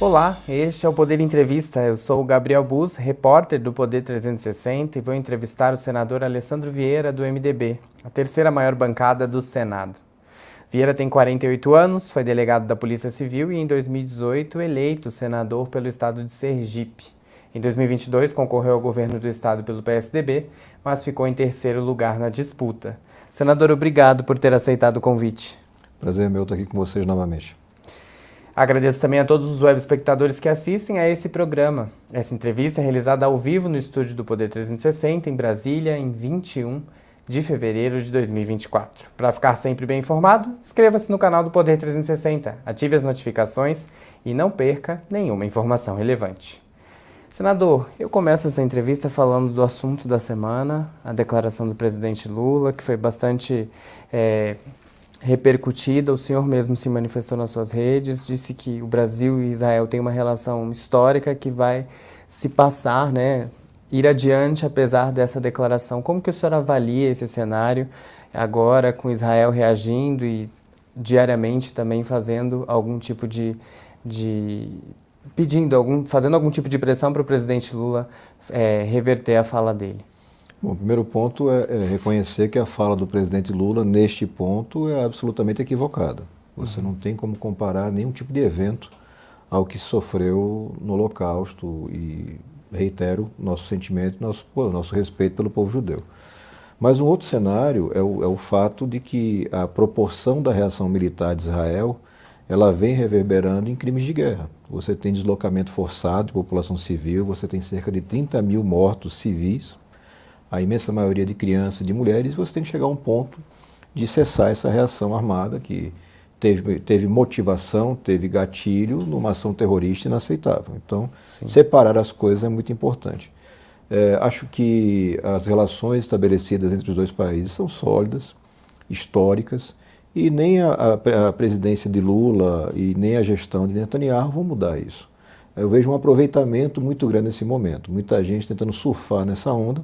Olá, este é o Poder Entrevista. Eu sou o Gabriel Bus, repórter do Poder 360 e vou entrevistar o senador Alessandro Vieira, do MDB, a terceira maior bancada do Senado. Vieira tem 48 anos, foi delegado da Polícia Civil e em 2018 eleito senador pelo estado de Sergipe. Em 2022 concorreu ao governo do estado pelo PSDB, mas ficou em terceiro lugar na disputa. Senador, obrigado por ter aceitado o convite. Prazer meu estar aqui com vocês novamente. Agradeço também a todos os web espectadores que assistem a esse programa. Essa entrevista é realizada ao vivo no estúdio do Poder 360, em Brasília, em 21 de fevereiro de 2024. Para ficar sempre bem informado, inscreva-se no canal do Poder 360, ative as notificações e não perca nenhuma informação relevante. Senador, eu começo essa entrevista falando do assunto da semana, a declaração do presidente Lula, que foi bastante é, repercutida. O senhor mesmo se manifestou nas suas redes, disse que o Brasil e Israel têm uma relação histórica que vai se passar, né, ir adiante apesar dessa declaração. Como que o senhor avalia esse cenário agora com Israel reagindo e diariamente também fazendo algum tipo de, de pedindo algum, fazendo algum tipo de pressão para o presidente Lula é, reverter a fala dele? Bom, o primeiro ponto é, é, reconhecer que a fala do presidente Lula neste ponto é absolutamente equivocada. Você uhum. não tem como comparar nenhum tipo de evento ao que sofreu no Holocausto e reitero nosso sentimento, nosso, nosso respeito pelo povo judeu. Mas um outro cenário é o, é o fato de que a proporção da reação militar de Israel ela vem reverberando em crimes de guerra. Você tem deslocamento forçado de população civil, você tem cerca de 30 mil mortos civis, a imensa maioria de crianças e de mulheres, você tem que chegar a um ponto de cessar essa reação armada que teve, teve motivação, teve gatilho numa ação terrorista inaceitável. Então, Sim. separar as coisas é muito importante. É, acho que as relações estabelecidas entre os dois países são sólidas, históricas, e nem a, a, a presidência de Lula e nem a gestão de Netanyahu vão mudar isso. Eu vejo um aproveitamento muito grande nesse momento. Muita gente tentando surfar nessa onda,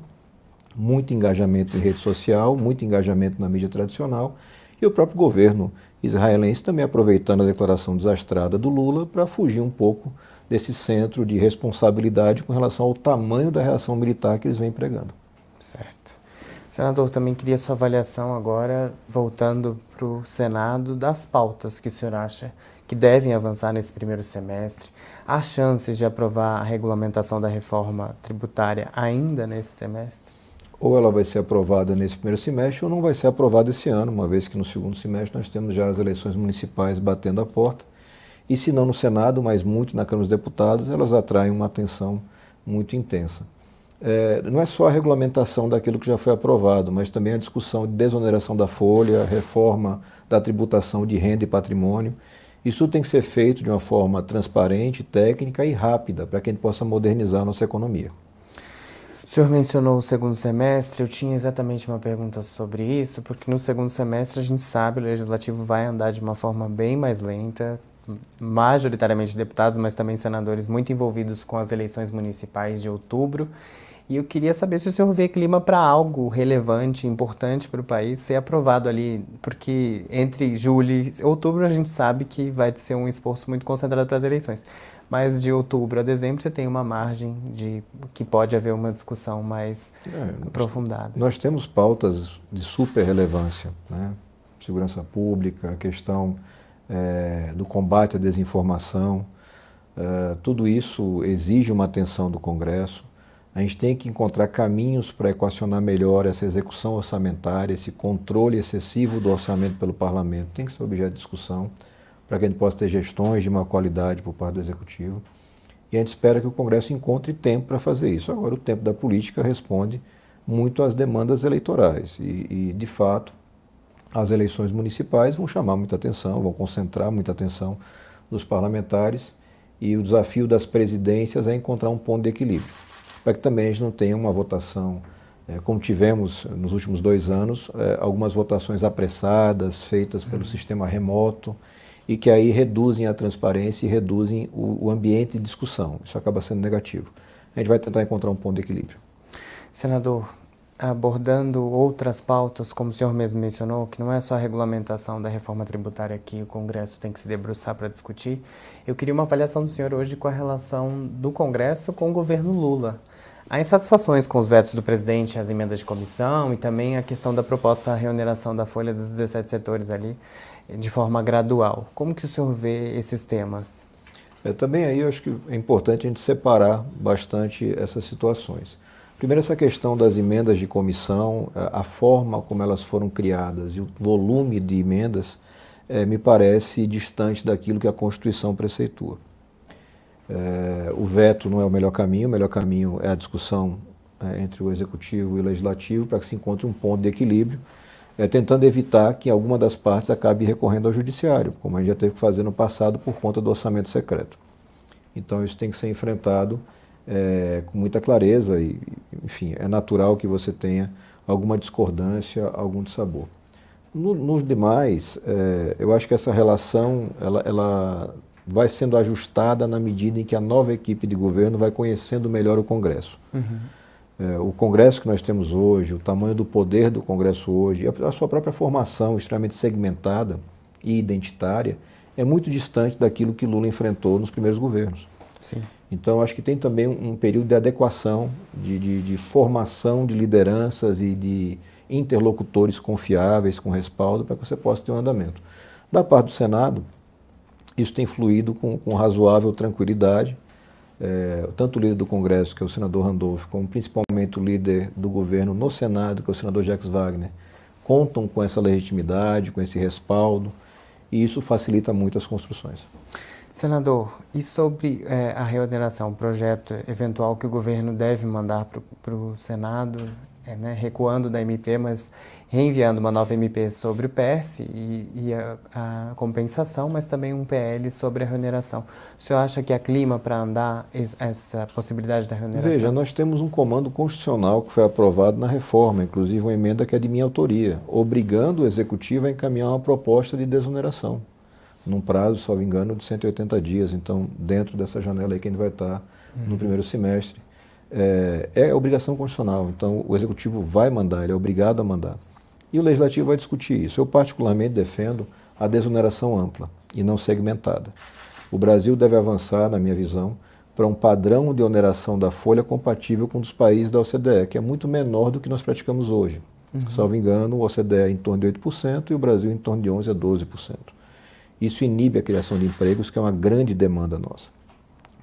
muito engajamento em rede social, muito engajamento na mídia tradicional, e o próprio governo israelense também aproveitando a declaração desastrada do Lula para fugir um pouco desse centro de responsabilidade com relação ao tamanho da reação militar que eles vêm pregando. Certo. Senador, também queria sua avaliação agora, voltando para o Senado, das pautas que o senhor acha que devem avançar nesse primeiro semestre. Há chances de aprovar a regulamentação da reforma tributária ainda nesse semestre? Ou ela vai ser aprovada nesse primeiro semestre ou não vai ser aprovada esse ano, uma vez que no segundo semestre nós temos já as eleições municipais batendo a porta. E se não no Senado, mas muito na Câmara dos Deputados, elas atraem uma atenção muito intensa. É, não é só a regulamentação daquilo que já foi aprovado, mas também a discussão de desoneração da folha, reforma da tributação de renda e patrimônio. Isso tem que ser feito de uma forma transparente, técnica e rápida, para que a gente possa modernizar a nossa economia. O senhor mencionou o segundo semestre, eu tinha exatamente uma pergunta sobre isso, porque no segundo semestre a gente sabe o legislativo vai andar de uma forma bem mais lenta, majoritariamente deputados, mas também senadores muito envolvidos com as eleições municipais de outubro. E eu queria saber se o senhor vê clima para algo relevante, importante para o país ser aprovado ali, porque entre julho e outubro a gente sabe que vai ser um esforço muito concentrado para as eleições. Mas de outubro a dezembro você tem uma margem de que pode haver uma discussão mais é, aprofundada. Nós, temos pautas de super relevância, né? Segurança pública, a questão é, do combate à desinformação, é, tudo isso exige uma atenção do Congresso. A gente tem que encontrar caminhos para equacionar melhor essa execução orçamentária, esse controle excessivo do orçamento pelo parlamento, tem que ser objeto de discussão, para que a gente possa ter gestões de uma qualidade por parte do executivo. E a gente espera que o Congresso encontre tempo para fazer isso. Agora, o tempo da política responde muito às demandas eleitorais. E, e, de fato, as eleições municipais vão chamar muita atenção, vão concentrar muita atenção dos parlamentares. E o desafio das presidências é encontrar um ponto de equilíbrio para que também a gente não tenha uma votação, é, como tivemos nos últimos dois anos, é, algumas votações apressadas, feitas pelo uhum. sistema remoto, e que aí reduzem a transparência e reduzem o, o ambiente de discussão. Isso acaba sendo negativo. A gente vai tentar encontrar um ponto de equilíbrio. Senador, abordando outras pautas, como o senhor mesmo mencionou, que não é só a regulamentação da reforma tributária que o Congresso tem que se debruçar para discutir, eu queria uma avaliação do senhor hoje com a relação do Congresso com o governo Lula. Há insatisfações com os vetos do presidente, as emendas de comissão e também a questão da proposta reoneração da folha dos 17 setores ali de forma gradual. Como que o senhor vê esses temas? É, também aí eu acho que é importante a gente separar bastante essas situações. Primeiro, essa questão das emendas de comissão, a forma como elas foram criadas e o volume de emendas é, me parece distante daquilo que a Constituição preceitua. É, o veto não é o melhor caminho, o melhor caminho é a discussão é, entre o Executivo e o Legislativo para que se encontre um ponto de equilíbrio, é, tentando evitar que alguma das partes acabe recorrendo ao Judiciário, como a gente já teve que fazer no passado por conta do orçamento secreto. Então isso tem que ser enfrentado é, com muita clareza e, enfim, é natural que você tenha alguma discordância, algum dissabor. No, nos demais, é, eu acho que essa relação ela, ela vai sendo ajustada na medida em que a nova equipe de governo vai conhecendo melhor o Congresso. Uhum. É, o Congresso que nós temos hoje, o tamanho do poder do Congresso hoje, a, a sua própria formação extremamente segmentada e identitária, é muito distante daquilo que Lula enfrentou nos primeiros governos. Sim. Então, acho que tem também um período de adequação, de, de, de, formação de lideranças e de interlocutores confiáveis, com respaldo, para que você possa ter um andamento. Da parte do Senado, isso tem fluído com, com razoável tranquilidade. É, tanto o líder do Congresso, que é o senador Randolph, como principalmente o líder do governo no Senado, que é o senador Jacques Wagner, contam com essa legitimidade, com esse respaldo, e isso facilita muito as construções. Senador, e sobre é, a reordenação, o projeto eventual que o governo deve mandar para o Senado, é, né, recuando da MP, mas reenviando uma nova MP sobre o PERS e, e a, a, compensação, mas também um PL sobre a reoneração. O senhor acha que há clima para andar essa possibilidade da reoneração? Veja, nós temos um comando constitucional que foi aprovado na reforma, inclusive uma emenda que é de minha autoria, obrigando o Executivo a encaminhar uma proposta de desoneração num prazo, salvo engano, de 180 dias. Então, dentro dessa janela aí que a gente vai estar uhum. no primeiro semestre. É, é obrigação constitucional, então o Executivo vai mandar, ele é obrigado a mandar. E o Legislativo vai discutir isso. Eu, particularmente, defendo a desoneração ampla e não segmentada. O Brasil deve avançar, na minha visão, para um padrão de oneração da folha compatível com os países da OCDE, que é muito menor do que nós praticamos hoje. Uhum. Salvo engano, o OCDE é em torno de 8% e o Brasil em torno de 11% a 12%. Isso inibe a criação de empregos, que é uma grande demanda nossa.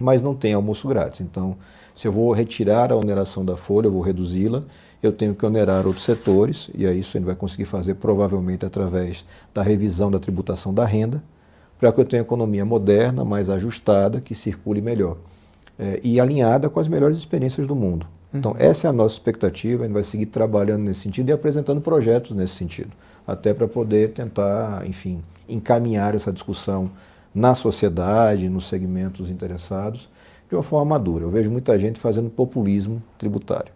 Mas não tem almoço grátis. Então, se eu vou retirar a oneração da folha, eu vou reduzi-la, eu tenho que onerar outros setores, e aí isso gente vai conseguir fazer provavelmente através da revisão da tributação da renda, para que eu tenha economia moderna, mais ajustada, que circule melhor. É, e alinhada com as melhores experiências do mundo. Então, uhum. essa é a nossa expectativa, a gente vai seguir trabalhando nesse sentido e apresentando projetos nesse sentido até para poder tentar, enfim, encaminhar essa discussão na sociedade, nos segmentos interessados, de uma forma madura. Eu vejo muita gente fazendo populismo tributário,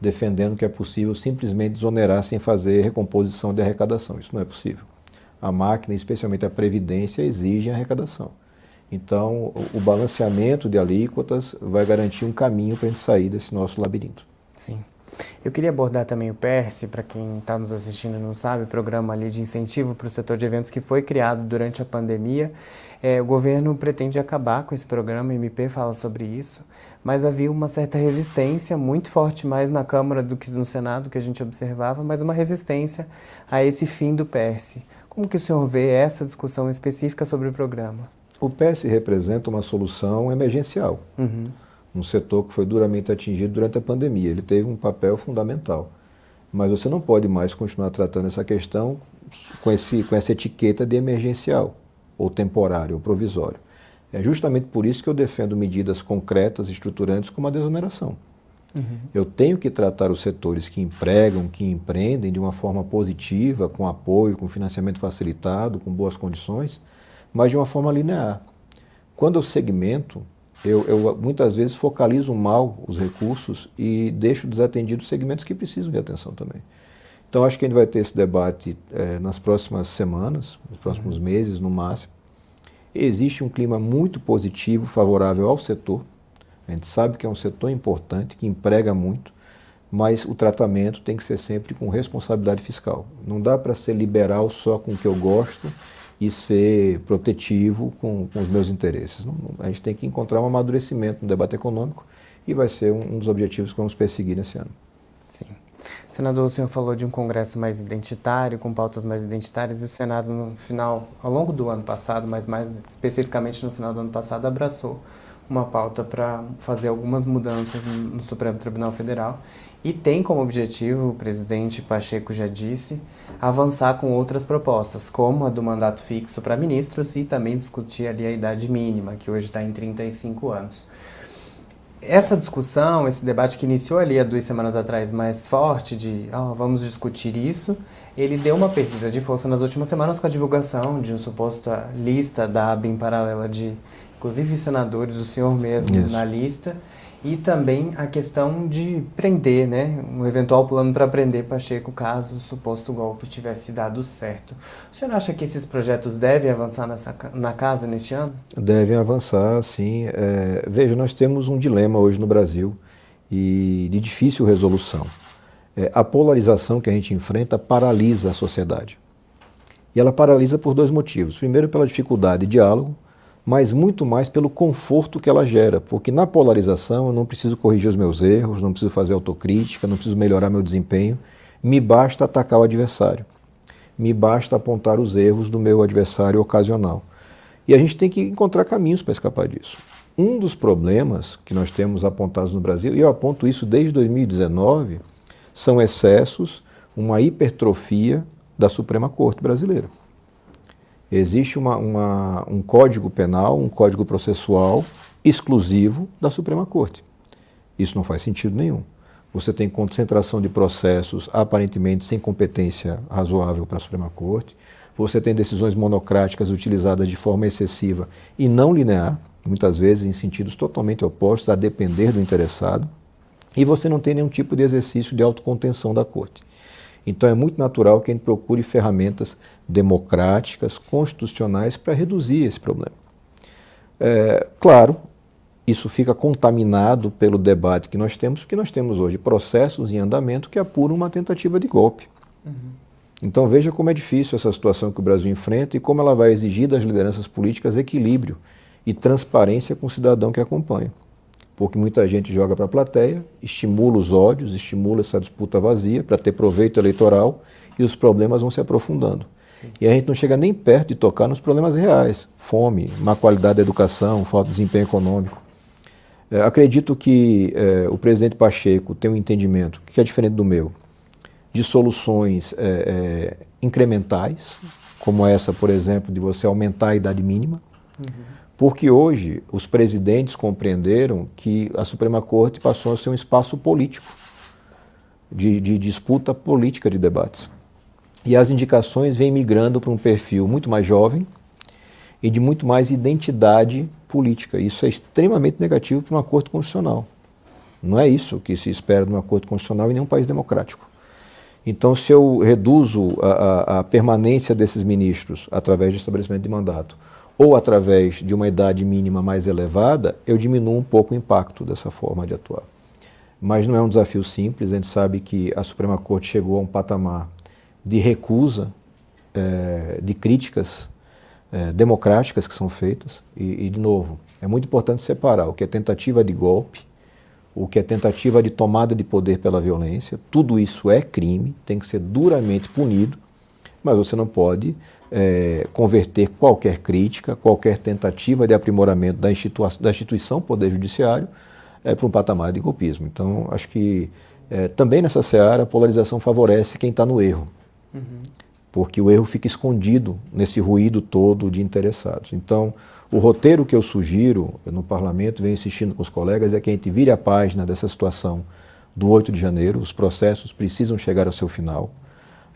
defendendo que é possível simplesmente desonerar sem fazer recomposição de arrecadação. Isso não é possível. A máquina, especialmente a Previdência, exige arrecadação. Então, o balanceamento de alíquotas vai garantir um caminho para a gente sair desse nosso labirinto. Sim. Eu queria abordar também o PERSE, para quem está nos assistindo e não sabe, programa ali de incentivo para o setor de eventos que foi criado durante a pandemia. É, o governo pretende acabar com esse programa, o MP fala sobre isso, mas havia uma certa resistência, muito forte mais na Câmara do que no Senado, que a gente observava, mas uma resistência a esse fim do PERSE. Como que o senhor vê essa discussão específica sobre o programa? O PERSE representa uma solução emergencial. Uhum um setor que foi duramente atingido durante a pandemia. Ele teve um papel fundamental. Mas você não pode mais continuar tratando essa questão com, esse, com essa etiqueta de emergencial, ou temporário, ou provisório. É justamente por isso que eu defendo medidas concretas, estruturantes, como a desoneração. Uhum. Eu tenho que tratar os setores que empregam, que empreendem de uma forma positiva, com apoio, com financiamento facilitado, com boas condições, mas de uma forma linear. Quando eu segmento, eu, eu, muitas vezes focalizo mal os recursos e deixo desatendidos segmentos que precisam de atenção também. Então, acho que a gente vai ter esse debate é, nas próximas semanas, nos próximos uhum. meses, no máximo. Existe um clima muito positivo, favorável ao setor. A gente sabe que é um setor importante, que emprega muito. mas o tratamento tem que ser sempre com responsabilidade fiscal. Não dá para ser liberal só com o que eu gosto e ser protetivo com, com os meus interesses. A gente tem que encontrar um amadurecimento no debate econômico e vai ser um, um dos objetivos que vamos perseguir nesse ano. Sim. Senador, o senhor falou de um Congresso mais identitário, com pautas mais identitárias, e o Senado, no final, ao longo do ano passado, mas mais especificamente no final do ano passado, abraçou uma pauta para fazer algumas mudanças no Supremo Tribunal Federal e tem como objetivo, o presidente Pacheco já disse, avançar com outras propostas, como a do mandato fixo para ministros e também discutir ali a idade mínima, que hoje está em 35 anos. Essa discussão, esse debate que iniciou ali há duas semanas atrás mais forte de oh, vamos discutir isso, ele deu uma perdida de força nas últimas semanas com a divulgação de uma suposta lista da ABIN paralela de, inclusive, senadores, o senhor mesmo isso. na lista, e também a questão de prender, né, um eventual plano para prender Pacheco caso o suposto golpe tivesse dado certo. O senhor acha que esses projetos devem avançar nessa, na casa neste ano? Devem avançar, sim. É, veja, nós temos um dilema hoje no Brasil e de difícil resolução. É, a polarização que a gente enfrenta paralisa a sociedade. E ela paralisa por dois motivos. Primeiro, pela dificuldade de diálogo, mas muito mais pelo conforto que ela gera, porque na polarização eu não preciso corrigir os meus erros, não preciso fazer autocrítica, não preciso melhorar meu desempenho, me basta atacar o adversário, me basta apontar os erros do meu adversário ocasional. E a gente tem que encontrar caminhos para escapar disso. Um dos problemas que nós temos apontados no Brasil, e eu aponto isso desde 2019, são excessos, uma hipertrofia da Suprema Corte brasileira. Existe uma, uma, um código penal, um código processual exclusivo da Suprema Corte. Isso não faz sentido nenhum. Você tem concentração de processos aparentemente sem competência razoável para a Suprema Corte. Você tem decisões monocráticas utilizadas de forma excessiva e não linear, muitas vezes em sentidos totalmente opostos, a depender do interessado. E você não tem nenhum tipo de exercício de autocontenção da Corte. Então é muito natural que a gente procure ferramentas democráticas, constitucionais para reduzir esse problema. É, claro, isso fica contaminado pelo debate que nós temos, porque nós temos hoje processos em andamento que apuram uma tentativa de golpe. Uhum. Então veja como é difícil essa situação que o Brasil enfrenta e como ela vai exigir das lideranças políticas equilíbrio e transparência com o cidadão que acompanha porque muita gente joga para a plateia, estimula os ódios, estimula essa disputa vazia para ter proveito eleitoral e os problemas vão se aprofundando. Sim. E a gente não chega nem perto de tocar nos problemas reais: fome, má qualidade da educação, falta de desempenho econômico. É, acredito que é, o presidente Pacheco tem um entendimento que é diferente do meu, de soluções é, é incrementais, como essa, por exemplo, de você aumentar a idade mínima. Uhum porque hoje os presidentes compreenderam que a Suprema Corte passou a ser um espaço político, de, de disputa política de debates. E as indicações vêm migrando para um perfil muito mais jovem e de muito mais identidade política. Isso é extremamente negativo para uma Corte Constitucional. Não é isso que se espera de uma Corte Constitucional em nenhum país democrático. Então, se eu reduzo a, a, a permanência desses ministros através de estabelecimento de mandato ou através de uma idade mínima mais elevada, eu diminuo um pouco o impacto dessa forma de atuar. Mas não é um desafio simples, a gente sabe que a Suprema Corte chegou a um patamar de recusa é, de críticas é, democráticas que são feitas, e, e, de novo, é muito importante separar o que é tentativa de golpe, o que é tentativa de tomada de poder pela violência, tudo isso é crime, tem que ser duramente punido, mas você não pode é, converter qualquer crítica, qualquer tentativa de aprimoramento da, instituição, da instituição Poder Judiciário é, para um patamar de golpismo. Então, acho que é, também nessa seara a polarização favorece quem está no erro, uhum. porque o erro fica escondido nesse ruído todo de interessados. Então, o roteiro que eu sugiro no parlamento, venho insistindo com os colegas, é que a gente vire a página dessa situação do 8 de janeiro, os processos precisam chegar ao seu final.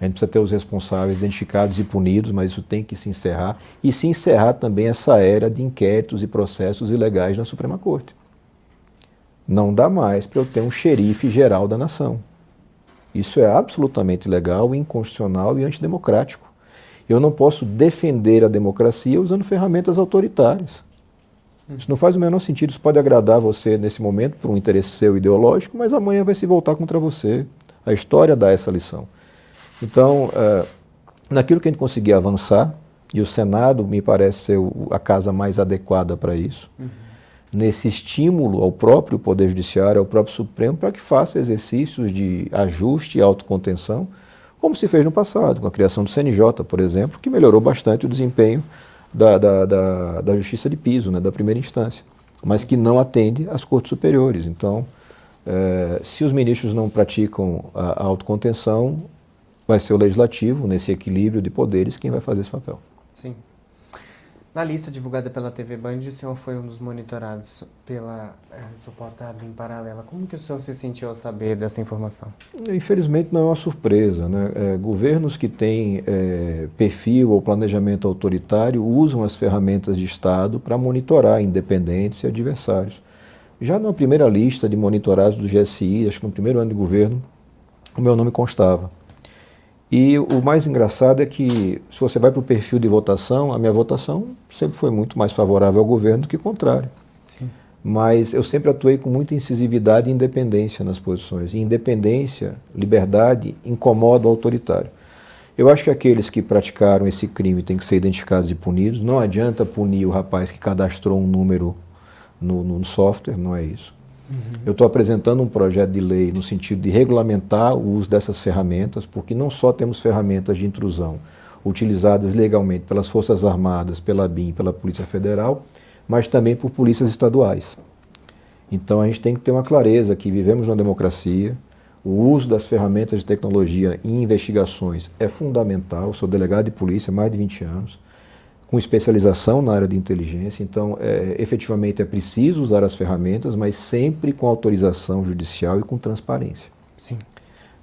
A gente precisa ter os responsáveis identificados e punidos, mas isso tem que se encerrar. E se encerrar também essa era de inquéritos e processos ilegais na Suprema Corte. Não dá mais para eu ter um xerife geral da nação. Isso é absolutamente ilegal, inconstitucional e antidemocrático. Eu não posso defender a democracia usando ferramentas autoritárias. Isso não faz o menor sentido. Isso pode agradar você nesse momento por um interesse seu ideológico, mas amanhã vai se voltar contra você. A história dá essa lição. Então, é, naquilo que a gente conseguir avançar, e o Senado me parece ser a casa mais adequada para isso, uhum. nesse estímulo ao próprio Poder Judiciário, ao próprio Supremo, para que faça exercícios de ajuste e autocontenção, como se fez no passado, com a criação do CNJ, por exemplo, que melhorou bastante o desempenho da, da, da, da justiça de piso, né, da primeira instância, mas que não atende às cortes superiores. Então, é, se os ministros não praticam a, a autocontenção, vai ser o legislativo, nesse equilíbrio de poderes, quem vai fazer esse papel. Sim. Na lista divulgada pela TV Band, o senhor foi um dos monitorados pela é, suposta BIM paralela. Como que o senhor se sentiu ao saber dessa informação? Infelizmente não é uma surpresa. Né? É, governos que têm é, perfil ou planejamento autoritário usam as ferramentas de Estado para monitorar independentes e adversários. Já na primeira lista de monitorados do GSI, acho que no primeiro ano de governo, o meu nome constava. E o mais engraçado é que, se você vai para o perfil de votação, a minha votação sempre foi muito mais favorável ao governo do que contrário. Sim. Mas eu sempre atuei com muita incisividade e independência nas posições. E independência, liberdade, incomoda o autoritário. Eu acho que aqueles que praticaram esse crime têm que ser identificados e punidos. Não adianta punir o rapaz que cadastrou um número no, no software, não é isso. Uhum. Eu estou apresentando um projeto de lei no sentido de regulamentar o uso dessas ferramentas, porque não só temos ferramentas de intrusão utilizadas legalmente pelas Forças Armadas, pela BIM, pela Polícia Federal, mas também por polícias estaduais. Então a gente tem que ter uma clareza que vivemos numa democracia, o uso das ferramentas de tecnologia em investigações é fundamental. Eu sou delegado de polícia há mais de 20 anos com especialização na área de inteligência. Então, é, efetivamente é preciso usar as ferramentas, mas sempre com autorização judicial e com transparência. Sim.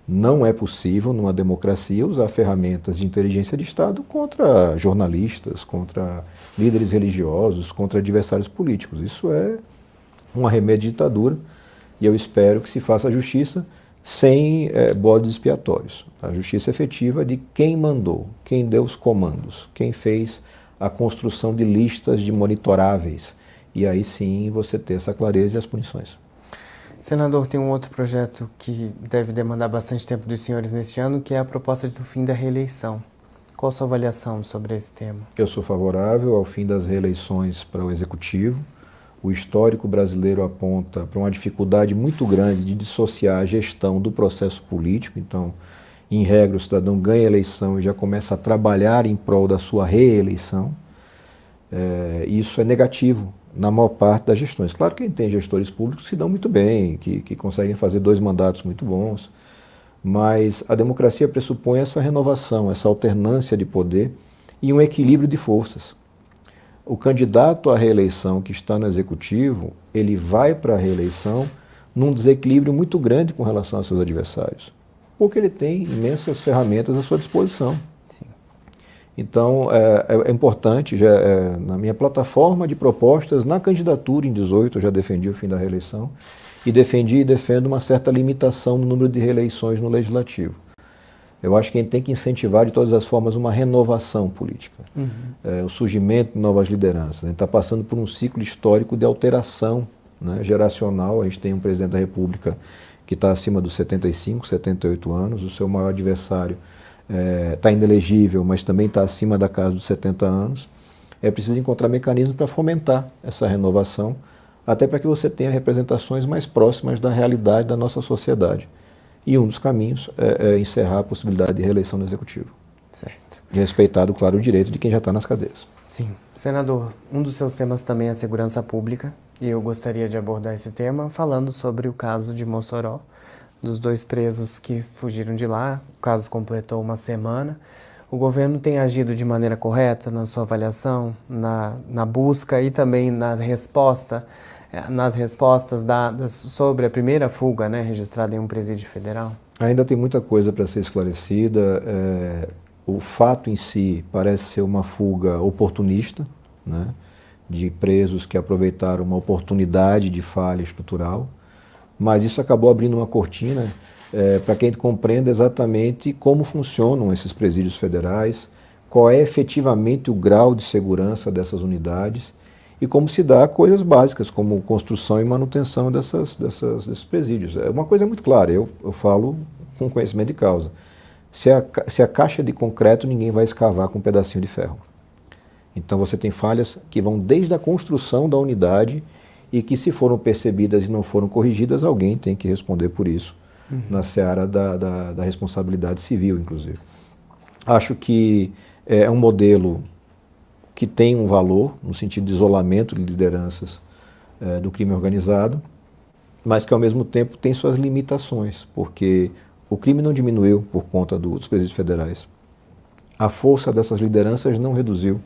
Não é possível, numa democracia, usar ferramentas de inteligência de Estado contra jornalistas, contra líderes religiosos, contra adversários políticos. Isso é um arremedo de ditadura e eu espero que se faça a justiça sem é, bodes expiatórios. A justiça efetiva de quem mandou, quem deu os comandos, quem fez a construção de listas de monitoráveis. E aí sim você ter essa clareza e as punições. Senador, tem um outro projeto que deve demandar bastante tempo dos senhores neste ano, que é a proposta do fim da reeleição. Qual a sua avaliação sobre esse tema? Eu sou favorável ao fim das reeleições para o Executivo. O histórico brasileiro aponta para uma dificuldade muito grande de dissociar a gestão do processo político. Então, em regra, o cidadão ganha a eleição e já começa a trabalhar em prol da sua reeleição. É, isso é negativo na maior parte das gestões. Claro que tem gestores públicos que dão muito bem, que, que conseguem fazer dois mandatos muito bons, mas a democracia pressupõe essa renovação, essa alternância de poder e um equilíbrio de forças. O candidato à reeleição que está no executivo, ele vai para a reeleição num desequilíbrio muito grande com relação aos seus adversários porque ele tem imensas ferramentas à sua disposição. Sim. Então, é, é, é importante, já, é, na minha plataforma de propostas, na candidatura em 18, eu já defendi o fim da reeleição, e defendi e defendo uma certa limitação no número de reeleições no legislativo. Eu acho que a gente tem que incentivar de todas as formas uma renovação política, uhum. é, o surgimento de novas lideranças. A gente está passando por um ciclo histórico de alteração né, geracional. A gente tem um presidente da República que está acima dos 75, 78 anos, o seu maior adversário está é, tá inelegível, mas também está acima da casa dos 70 anos. É preciso encontrar mecanismos para fomentar essa renovação, até para que você tenha representações mais próximas da realidade da nossa sociedade. E um dos caminhos é, é encerrar a possibilidade de reeleição do Executivo. Certo. E respeitado, claro, o direito de quem já está nas cadeias. Sim. Senador, um dos seus temas também é a segurança pública, e eu gostaria de abordar esse tema falando sobre o caso de Mossoró, dos dois presos que fugiram de lá. O caso completou uma semana. O governo tem agido de maneira correta na sua avaliação, na, na busca e também na resposta, eh, nas respostas dadas sobre a primeira fuga né, registrada em um presídio federal? Ainda tem muita coisa para ser esclarecida. É, o fato em si parece ser uma fuga oportunista, né, de presos que aproveitaram uma oportunidade de falha estrutural, mas isso acabou abrindo uma cortina é, para que a gente compreenda exatamente como funcionam esses presídios federais, qual é efetivamente o grau de segurança dessas unidades e como se dá coisas básicas, como construção e manutenção dessas, dessas, desses presídios. É uma coisa muito clara, eu, eu falo com conhecimento de causa. Se a, se a caixa de concreto, ninguém vai escavar com um pedacinho de ferro. Então você tem falhas que vão desde a construção da unidade e que, se foram percebidas e não foram corrigidas, alguém tem que responder por isso, uhum. na seara da, da, da, responsabilidade civil, inclusive. Acho que é um modelo que tem um valor, no sentido de isolamento de lideranças é, do crime organizado, mas que, ao mesmo tempo, tem suas limitações, porque o crime não diminuiu por conta dos presídios federais. A força dessas lideranças não reduziu.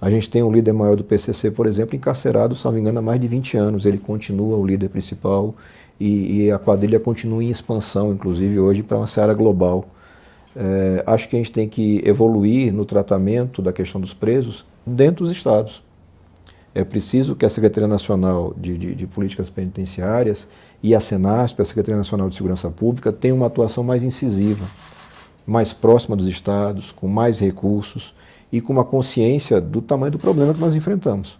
A gente tem um líder maior do PCC, por exemplo, encarcerado, se não me engano, há mais de 20 anos. Ele continua o líder principal e, e a quadrilha continua em expansão, inclusive hoje, para uma seara global. É, acho que a gente tem que evoluir no tratamento da questão dos presos dentro dos estados. É preciso que a Secretaria Nacional de, de, de Políticas Penitenciárias e a Senasp, a Secretaria Nacional de Segurança Pública, tenham uma atuação mais incisiva, mais próxima dos estados, com mais recursos e com uma consciência do tamanho do problema que nós enfrentamos.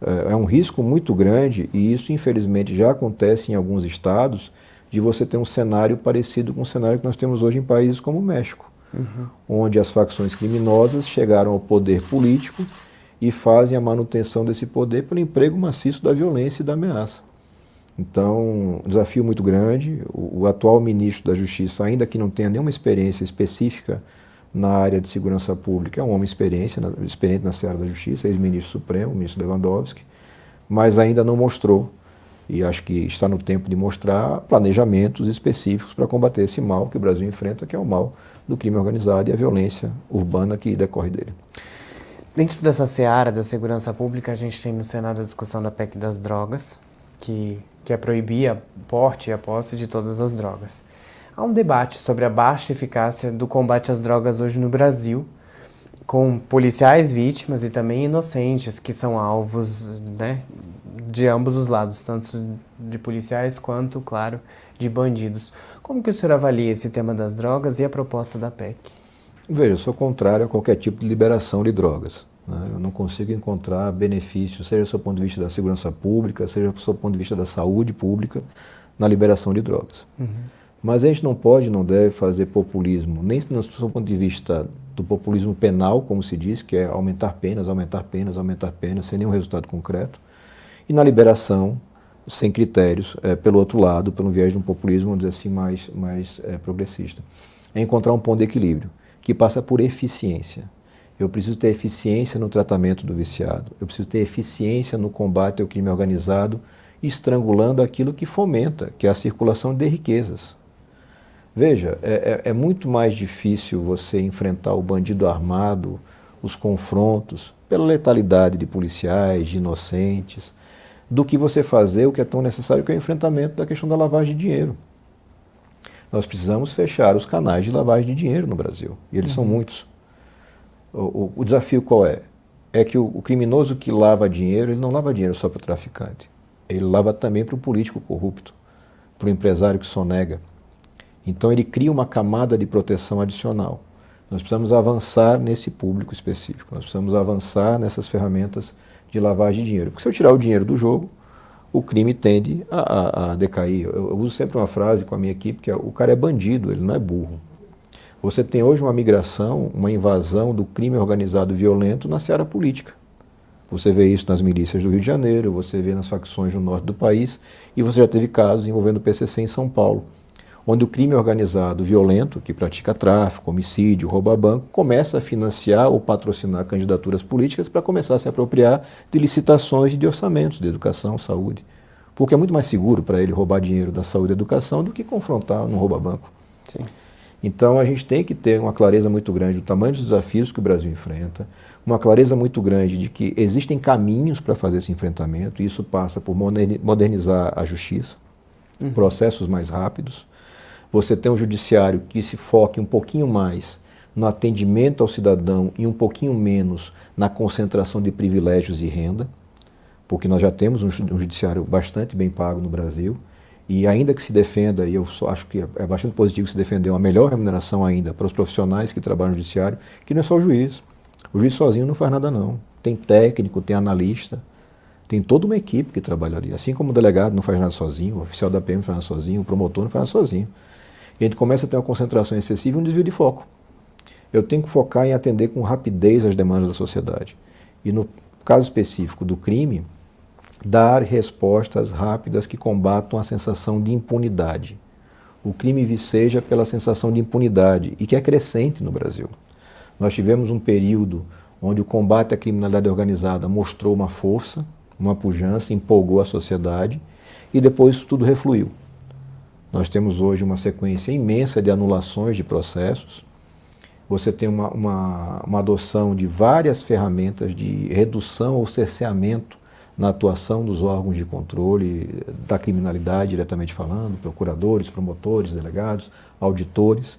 É, é um risco muito grande e isso, infelizmente, já acontece em alguns estados de você ter um cenário parecido com o cenário que nós temos hoje em países como o México, uhum. onde as facções criminosas chegaram ao poder político e fazem a manutenção desse poder pelo emprego maciço da violência e da ameaça. Então, um desafio muito grande. O, o atual ministro da Justiça, ainda que não tenha nenhuma experiência específica na área de segurança pública, é um homem experiente na, experiente na seara da justiça, ex-ministro supremo, ministro Lewandowski, mas ainda não mostrou, e acho que está no tempo de mostrar planejamentos específicos para combater esse mal que o Brasil enfrenta, que é o mal do crime organizado e a violência urbana que decorre dele. Dentro dessa seara da segurança pública, a gente tem no Senado a discussão da PEC das drogas, que, que é proibir a porte e a posse de todas as drogas. Há um debate sobre a baixa eficácia do combate às drogas hoje no Brasil, com policiais vítimas e também inocentes que são alvos né, de ambos os lados, tanto de policiais quanto, claro, de bandidos. Como que o senhor avalia esse tema das drogas e a proposta da PEC? Veja, eu sou contrário a qualquer tipo de liberação de drogas. Né? Eu não consigo encontrar benefício, seja do seu ponto de vista da segurança pública, seja do seu ponto de vista da saúde pública, na liberação de drogas. Uhum. Mas a gente não pode, não deve fazer populismo, nem do ponto de vista do populismo penal, como se diz, que é aumentar penas, aumentar penas, aumentar penas, sem nenhum resultado concreto, e na liberação, sem critérios, é, pelo outro lado, pelo viés de um populismo, vamos dizer assim, mais, mais é, progressista. É encontrar um ponto de equilíbrio, que passa por eficiência. Eu preciso ter eficiência no tratamento do viciado, eu preciso ter eficiência no combate ao crime organizado, estrangulando aquilo que fomenta, que é a circulação de riquezas. Veja, é, é, é, muito mais difícil você enfrentar o bandido armado, os confrontos, pela letalidade de policiais, de inocentes, do que você fazer o que é tão necessário, que é o enfrentamento da questão da lavagem de dinheiro. Nós precisamos fechar os canais de lavagem de dinheiro no Brasil, e eles uhum. são muitos. O, o, o, desafio qual é? É que o, o criminoso que lava dinheiro, ele não lava dinheiro só para o traficante, ele lava também para o político corrupto, para o empresário que sonega. Então ele cria uma camada de proteção adicional. Nós precisamos avançar nesse público específico, nós precisamos avançar nessas ferramentas de lavagem de dinheiro. Porque se eu tirar o dinheiro do jogo, o crime tende a, a, a decair. Eu, eu, uso sempre uma frase com a minha equipe que é o cara é bandido, ele não é burro. Você tem hoje uma migração, uma invasão do crime organizado violento na seara política. Você vê isso nas milícias do Rio de Janeiro, você vê nas facções no norte do país, e você já teve casos envolvendo o PCC em São Paulo onde o crime organizado violento, que pratica tráfico, homicídio, rouba banco, começa a financiar ou patrocinar candidaturas políticas para começar a se apropriar de licitações de orçamentos de educação, saúde. Porque é muito mais seguro para ele roubar dinheiro da saúde e educação do que confrontar no rouba banco. Sim. Então a gente tem que ter uma clareza muito grande do tamanho dos desafios que o Brasil enfrenta, uma clareza muito grande de que existem caminhos para fazer esse enfrentamento, e isso passa por modernizar a justiça, uhum. processos mais rápidos, você tem um judiciário que se foque um pouquinho mais no atendimento ao cidadão e um pouquinho menos na concentração de privilégios e renda, porque nós já temos um judiciário bastante bem pago no Brasil, e ainda que se defenda, e eu acho que é bastante positivo se defender uma melhor remuneração ainda para os profissionais que trabalham no judiciário, que não é só o juiz. O juiz sozinho não faz nada não. Tem técnico, tem analista, Tem toda uma equipe que trabalha ali. Assim como o delegado não faz nada sozinho, o oficial da PM não faz nada sozinho, o promotor não faz nada sozinho. A gente começa a ter uma concentração excessiva e um desvio de foco. Eu tenho que focar em atender com rapidez as demandas da sociedade. E no caso específico do crime, dar respostas rápidas que combatam a sensação de impunidade. O crime viceja pela sensação de impunidade e que é crescente no Brasil. Nós tivemos um período onde o combate à criminalidade organizada mostrou uma força, uma pujança, empolgou a sociedade e depois isso tudo refluiu. Nós temos hoje uma sequência imensa de anulações de processos. Você tem uma, uma, uma adoção de várias ferramentas de redução ou cerceamento na atuação dos órgãos de controle da criminalidade, diretamente falando, procuradores, promotores, delegados, auditores.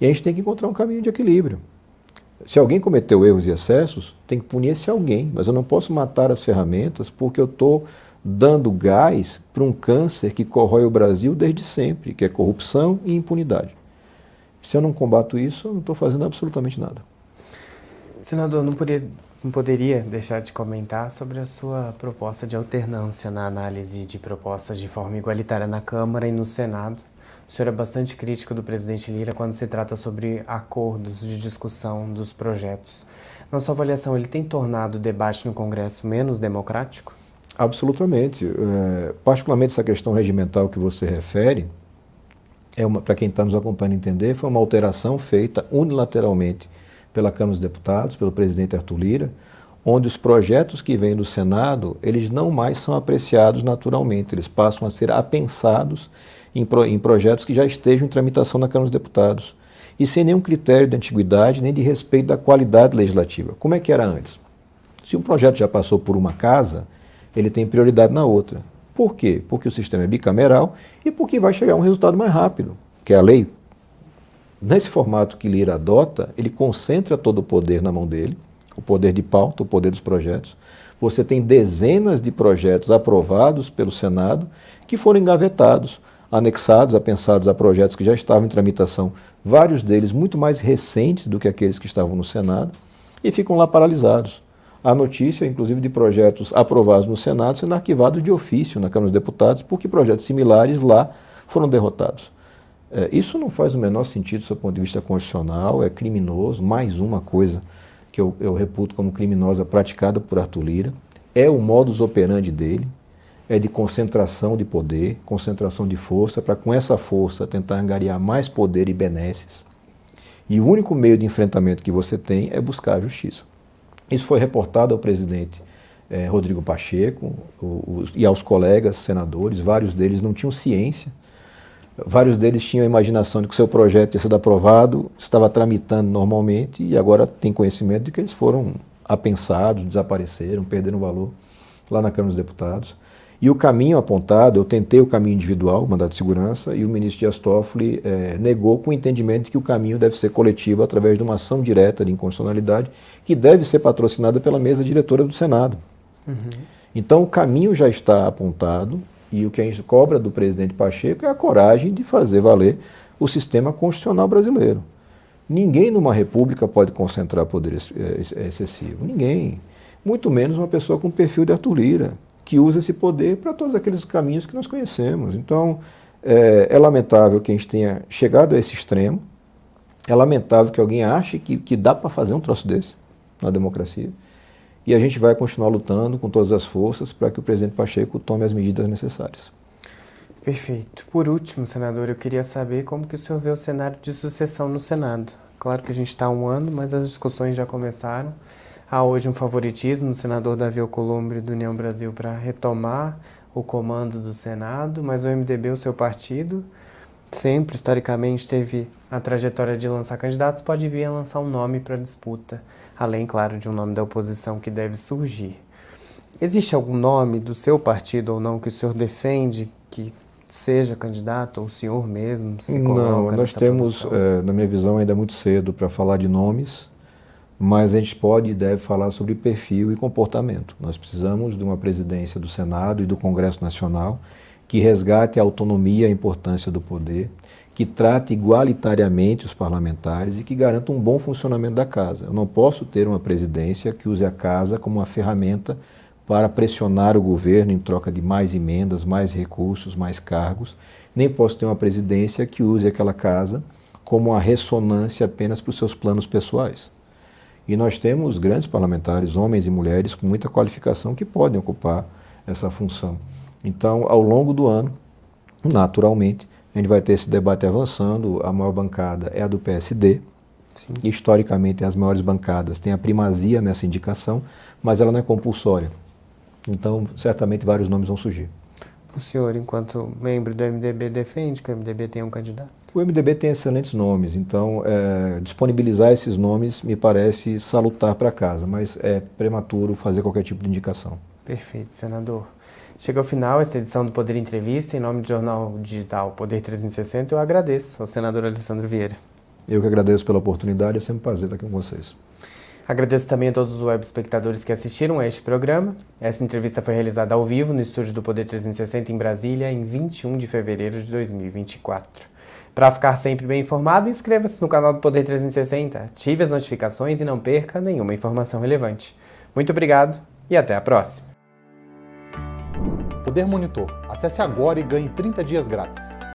E a gente tem que encontrar um caminho de equilíbrio. Se alguém cometeu erros e excessos, tem que punir esse alguém, mas eu não posso matar as ferramentas porque eu estou dando gás para um câncer que corrói o Brasil desde sempre, que é corrupção e impunidade. Se eu não combato isso, eu não estou fazendo absolutamente nada. Senador, não, não poderia deixar de comentar sobre a sua proposta de alternância na análise de propostas de forma igualitária na Câmara e no Senado. O senhor é bastante crítico do presidente Lira quando se trata sobre acordos de discussão dos projetos. Na sua avaliação, ele tem tornado o debate no Congresso menos democrático? Absolutamente. É, particularmente essa questão regimental que você refere, é para quem está nos acompanhando entender, foi uma alteração feita unilateralmente pela Câmara dos Deputados, pelo presidente Arthur Lira, onde os projetos que vêm do Senado, eles não mais são apreciados naturalmente, eles passam a ser apensados em, pro, em projetos que já estejam em tramitação na Câmara dos Deputados, e sem nenhum critério de antiguidade nem de respeito da qualidade legislativa. Como é que era antes? Se um projeto já passou por uma casa, ele tem prioridade na outra. Por quê? Porque o sistema é bicameral e porque vai chegar um resultado mais rápido, que é a lei. Nesse formato que Lira adota, ele concentra todo o poder na mão dele, o poder de pauta, o poder dos projetos. Você tem dezenas de projetos aprovados pelo Senado que foram engavetados, anexados, apensados a projetos que já estavam em tramitação, vários deles muito mais recentes do que aqueles que estavam no Senado, e ficam lá paralisados a notícia, inclusive, de projetos aprovados no Senado sendo arquivados de ofício na Câmara dos Deputados, porque projetos similares lá foram derrotados. É, isso não faz o menor sentido do seu ponto de vista constitucional, é criminoso, mais uma coisa que eu, eu reputo como criminosa praticada por Arthur Lira. É o modus operandi dele, é de concentração de poder, concentração de força, para com essa força tentar angariar mais poder e benesses. E o único meio de enfrentamento que você tem é buscar a justiça. Isso foi reportado ao presidente eh, Rodrigo Pacheco o, e aos colegas senadores, vários deles não tinham ciência, vários deles tinham a imaginação de que o seu projeto tinha sido aprovado, estava tramitando normalmente e agora tem conhecimento de que eles foram apensados, desapareceram, perderam valor lá na Câmara dos Deputados. E o caminho apontado, eu tentei o caminho individual, mandato de segurança, e o ministro Dias Toffoli eh, negou com o entendimento de que o caminho deve ser coletivo através de uma ação direta de inconstitucionalidade que deve ser patrocinada pela mesa diretora do Senado. Uhum. Então o caminho já está apontado e o que a gente cobra do presidente Pacheco é a coragem de fazer valer o sistema constitucional brasileiro. Ninguém numa república pode concentrar poder eh, excessivo. Ninguém. Muito menos uma pessoa com perfil de Arthur Lira que usa esse poder para todos aqueles caminhos que nós conhecemos. Então, é, é, lamentável que a gente tenha chegado a esse extremo, é lamentável que alguém ache que, que dá para fazer um troço desse na democracia. E a gente vai continuar lutando com todas as forças para que o presidente Pacheco tome as medidas necessárias. Perfeito. Por último, senador, eu queria saber como que o senhor vê o cenário de sucessão no Senado. Claro que a gente está há um ano, mas as discussões já começaram. Há hoje um favoritismo do senador Davi Alcolumbre do União Brasil para retomar o comando do Senado, mas o MDB, o seu partido, sempre historicamente teve a trajetória de lançar candidatos, pode vir a lançar um nome para disputa, além, claro, de um nome da oposição que deve surgir. Existe algum nome do seu partido ou não que o senhor defende que seja candidato, ou o senhor mesmo se Não, nós temos, é, na minha visão, ainda muito cedo para falar de nomes mas a gente pode e deve falar sobre perfil e comportamento. Nós precisamos de uma presidência do Senado e do Congresso Nacional que resgate a autonomia e a importância do poder, que trate igualitariamente os parlamentares e que garanta um bom funcionamento da casa. Eu não posso ter uma presidência que use a casa como uma ferramenta para pressionar o governo em troca de mais emendas, mais recursos, mais cargos, nem posso ter uma presidência que use aquela casa como uma ressonância apenas para os seus planos pessoais. E nós temos grandes parlamentares, homens e mulheres com muita qualificação que podem ocupar essa função. Então, ao longo do ano, naturalmente, a gente vai ter esse debate avançando. A maior bancada é a do PSD. Sim. Historicamente, as maiores bancadas têm a primazia nessa indicação, mas ela não é compulsória. Então, certamente, vários nomes vão surgir. O senhor, enquanto membro do MDB, defende que o MDB tenha um candidato? O MDB tem excelentes nomes, então é, disponibilizar esses nomes me parece salutar para casa, mas é prematuro fazer qualquer tipo de indicação. Perfeito, senador. Chega ao final esta edição do Poder Entrevista. Em nome do jornal digital Poder 360, eu agradeço ao senador Alessandro Vieira. Eu que agradeço pela oportunidade, é sempre um prazer estar aqui com vocês. Agradeço também a todos os web espectadores que assistiram a este programa. Essa entrevista foi realizada ao vivo no estúdio do Poder 360 em Brasília, em 21 de fevereiro de 2024. Para ficar sempre bem informado, inscreva-se no canal do Poder 360, ative as notificações e não perca nenhuma informação relevante. Muito obrigado e até a próxima. Poder Monitor. Acesse agora e ganhe 30 dias grátis.